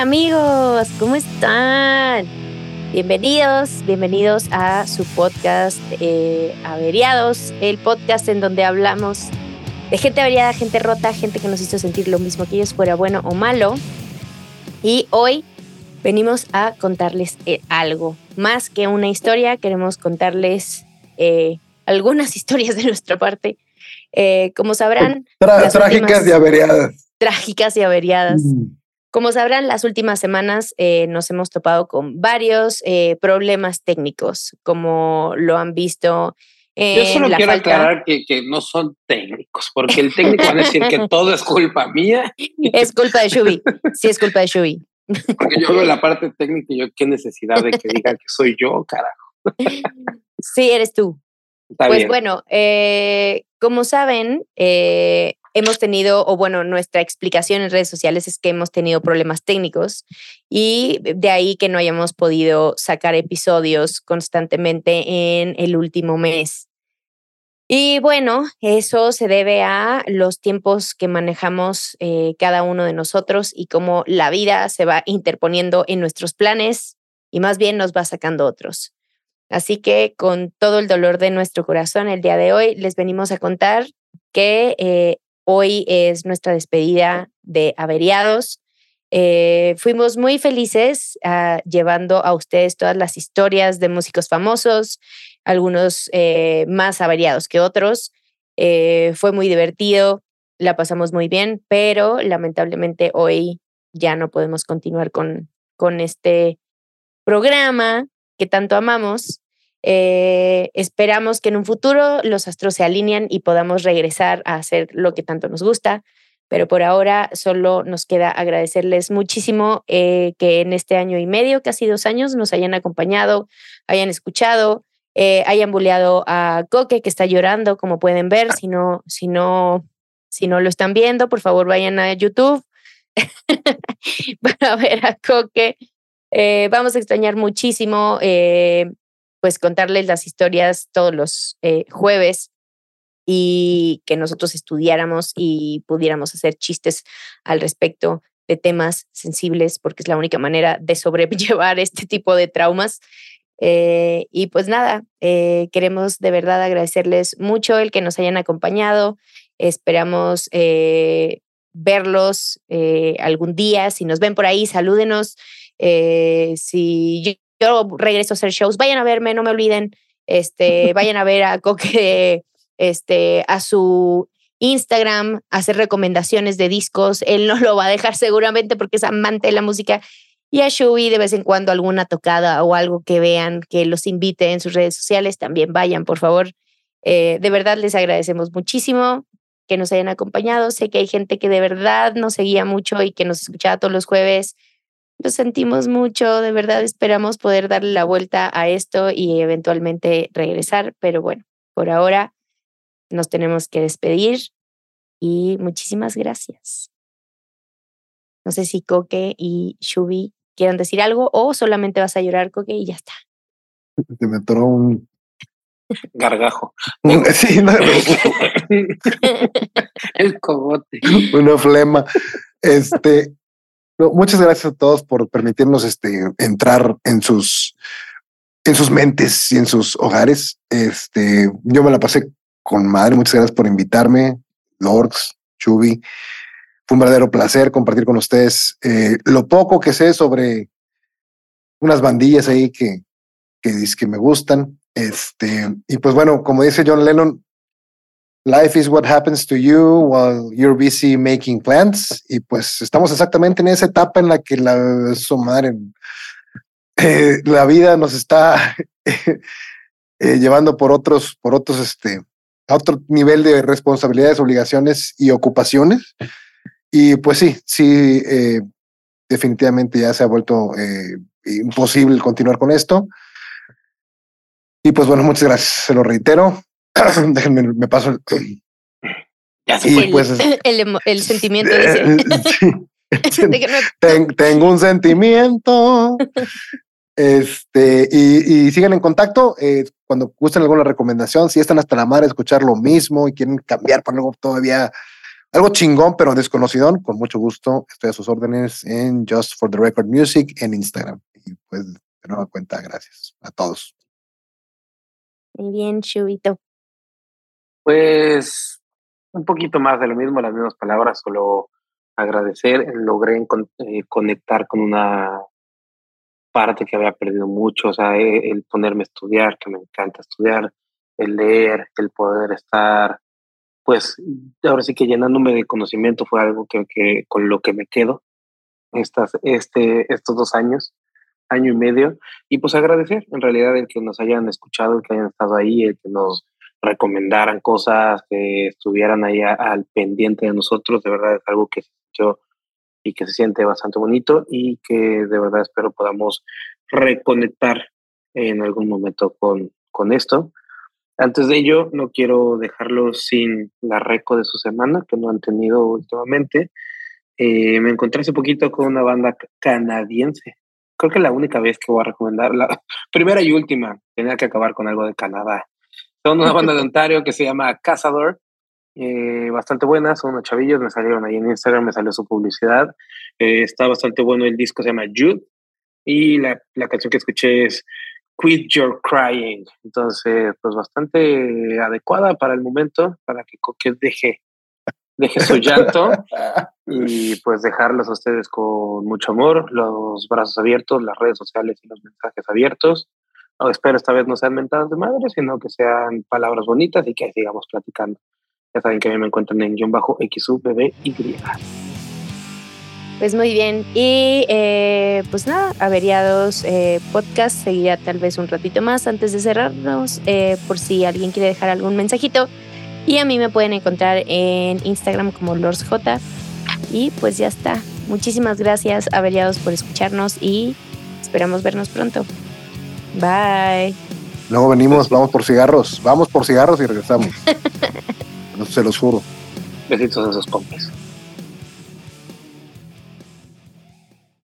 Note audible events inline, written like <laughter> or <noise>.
Hola amigos, ¿cómo están? Bienvenidos, bienvenidos a su podcast eh, Averiados, el podcast en donde hablamos de gente averiada, gente rota, gente que nos hizo sentir lo mismo que ellos, fuera bueno o malo. Y hoy venimos a contarles eh, algo, más que una historia, queremos contarles eh, algunas <laughs> historias de nuestra parte. como sabrán... trágicas y averiadas. Trágicas y averiadas. Mm. Como sabrán, las últimas semanas eh, nos hemos topado con varios eh, problemas técnicos, como lo han visto. Yo solo quiero aclarar que, que, no son técnicos, porque el técnico va a decir que <laughs> todo es culpa mía. Es culpa de Shubi. Sí, es culpa de Shubi. Porque yo veo la parte técnica y yo, qué necesidad de que digan que soy yo, carajo. Sí, eres tú. pues bueno, eh, como saben, eh, hemos tenido, o bueno, nuestra explicación en redes sociales es que hemos tenido problemas técnicos y de ahí que no hayamos podido sacar episodios constantemente en el último mes. Y bueno, eso se debe a los tiempos que manejamos eh, cada uno de nosotros y cómo la vida se va interponiendo en nuestros planes y más bien nos va sacando otros. Así que con todo el dolor de nuestro corazón, el día de hoy les venimos a contar que eh, Hoy es nuestra despedida de averiados. Eh, fuimos muy felices ah, llevando a ustedes todas las historias de músicos famosos, algunos eh, más averiados que otros. Eh, fue muy divertido, la pasamos muy bien, pero lamentablemente hoy ya no podemos continuar con, con este programa que tanto amamos. Eh, esperamos que en un futuro los astros se alineen y podamos regresar a hacer lo que tanto nos gusta, pero por ahora solo nos queda agradecerles muchísimo eh, que en este año y medio, casi dos años, nos hayan acompañado, hayan escuchado, eh, hayan buleado a Coque que está llorando, como pueden ver. Si no, si no, si no lo están viendo, por favor vayan a YouTube <laughs> para ver a Coque. vamos a extrañar muchísimo pues contarles las historias todos los eh, jueves y que nosotros estudiáramos y pudiéramos hacer chistes al respecto de temas sensibles, porque es la única manera de sobrellevar <laughs> este tipo de traumas. Eh, y pues nada, eh, queremos de verdad agradecerles mucho el que nos hayan acompañado. Esperamos verlos algún día. Si nos ven por ahí, salúdenos. si yo regreso a hacer shows, vayan a verme, no me olviden, este, <laughs> vayan a ver a Coque, este, a su Instagram, hacer recomendaciones de discos, él no lo va a dejar seguramente porque es amante de la música, y a Shubi de vez en cuando alguna tocada o algo que vean, que los invite en sus redes sociales, también vayan, por favor. Eh, de verdad les agradecemos muchísimo que nos hayan acompañado. Sé que hay gente que de verdad nos seguía mucho y que nos escuchaba todos los jueves. Lo sentimos mucho, de verdad esperamos poder darle la vuelta a esto y eventualmente regresar, pero bueno, por ahora nos tenemos que despedir y muchísimas gracias. No sé si Coque y Shubi quieran decir algo o solamente vas a llorar, Coque, y ya está. Se me atoró un gargajo. <laughs> Sí, <laughs> el cogote. Una flema. Este, muchas gracias a todos por permitirnos este, entrar en sus, en sus mentes y en sus hogares. Este, yo me la pasé con madre. Muchas gracias por invitarme, Lords, Chubi. Fue un verdadero placer compartir con ustedes eh, lo poco que sé sobre unas bandillas ahí que, que, que me gustan. Este, y pues bueno, como dice John Lennon, Life is what happens to you while you're busy making plans. Y pues estamos exactamente en esa etapa en la que la, su madre, eh, la vida nos está <laughs> eh, llevando por otros, por otros, este, a otro nivel de responsabilidades, obligaciones y ocupaciones. Y pues sí, sí, eh, definitivamente ya se ha vuelto imposible continuar con esto. Y pues bueno, muchas gracias, se lo reitero. <coughs> Déjenme, me paso el. y pues, el, sentimiento de <laughs> tengo un sentimiento. Este, y, sigan en contacto. Eh, cuando gusten alguna recomendación, si están hasta la madre escuchar lo mismo y quieren cambiar para algo todavía algo chingón, pero desconocido, con mucho gusto estoy a sus órdenes en Just for the Record Music en Instagram. Y pues, de nueva cuenta, gracias a todos. Muy bien, Chubito. Pues un poquito más de lo mismo, las mismas palabras, solo agradecer. Logré eh, conectar con una parte que había perdido mucho, o sea, e, el ponerme a estudiar, que me encanta estudiar, el leer, el poder estar, pues ahora sí que llenándome de conocimiento fue algo que, que con lo que me quedo estas, este, estos dos años, año y medio, y pues agradecer en realidad el que nos hayan escuchado, el que hayan estado ahí, el que nos recomendaran cosas, que estuvieran ahí al pendiente de nosotros, de verdad es algo que yo y que se siente bastante bonito y que de verdad espero podamos reconectar en algún momento con, con esto. Antes de ello, no quiero dejarlo sin la reco de su semana, que no han tenido últimamente. Eh, me encontré hace poquito con una banda canadiense. Creo que la única vez que voy a recomendar, la primera y última, tenía que acabar con algo de Canadá. Son una banda <laughs> de Ontario que se llama Cazador eh, bastante buenas, son unos chavillos, me salieron ahí en Instagram, me salió su publicidad. Eh, está bastante bueno el disco, se llama Jude. Y la, la, canción que escuché es Quit Your Crying. Entonces, pues bastante adecuada para el momento, para que Coquet deje, deje su <laughs> llanto y pues dejarlos a ustedes con mucho amor, los brazos abiertos, las redes sociales y los mensajes abiertos. Espero esta vez no sean mentadas de madre, sino que sean palabras bonitas y que sigamos platicando. Ya saben que a mí me encuentran en guion bajo XUBBY. Pues muy bien. Y eh, pues nada, Averiados eh, Podcast seguirá tal vez un ratito más antes de cerrarnos, eh, por si alguien quiere dejar algún mensajito. Y a mí me pueden encontrar en Instagram como LordsJ. Y pues ya está. Muchísimas gracias, Averiados, por escucharnos y esperamos vernos pronto. Bye. Luego venimos, vamos por cigarros, vamos por cigarros y regresamos. <laughs> se los juro. Besitos a esos pompes.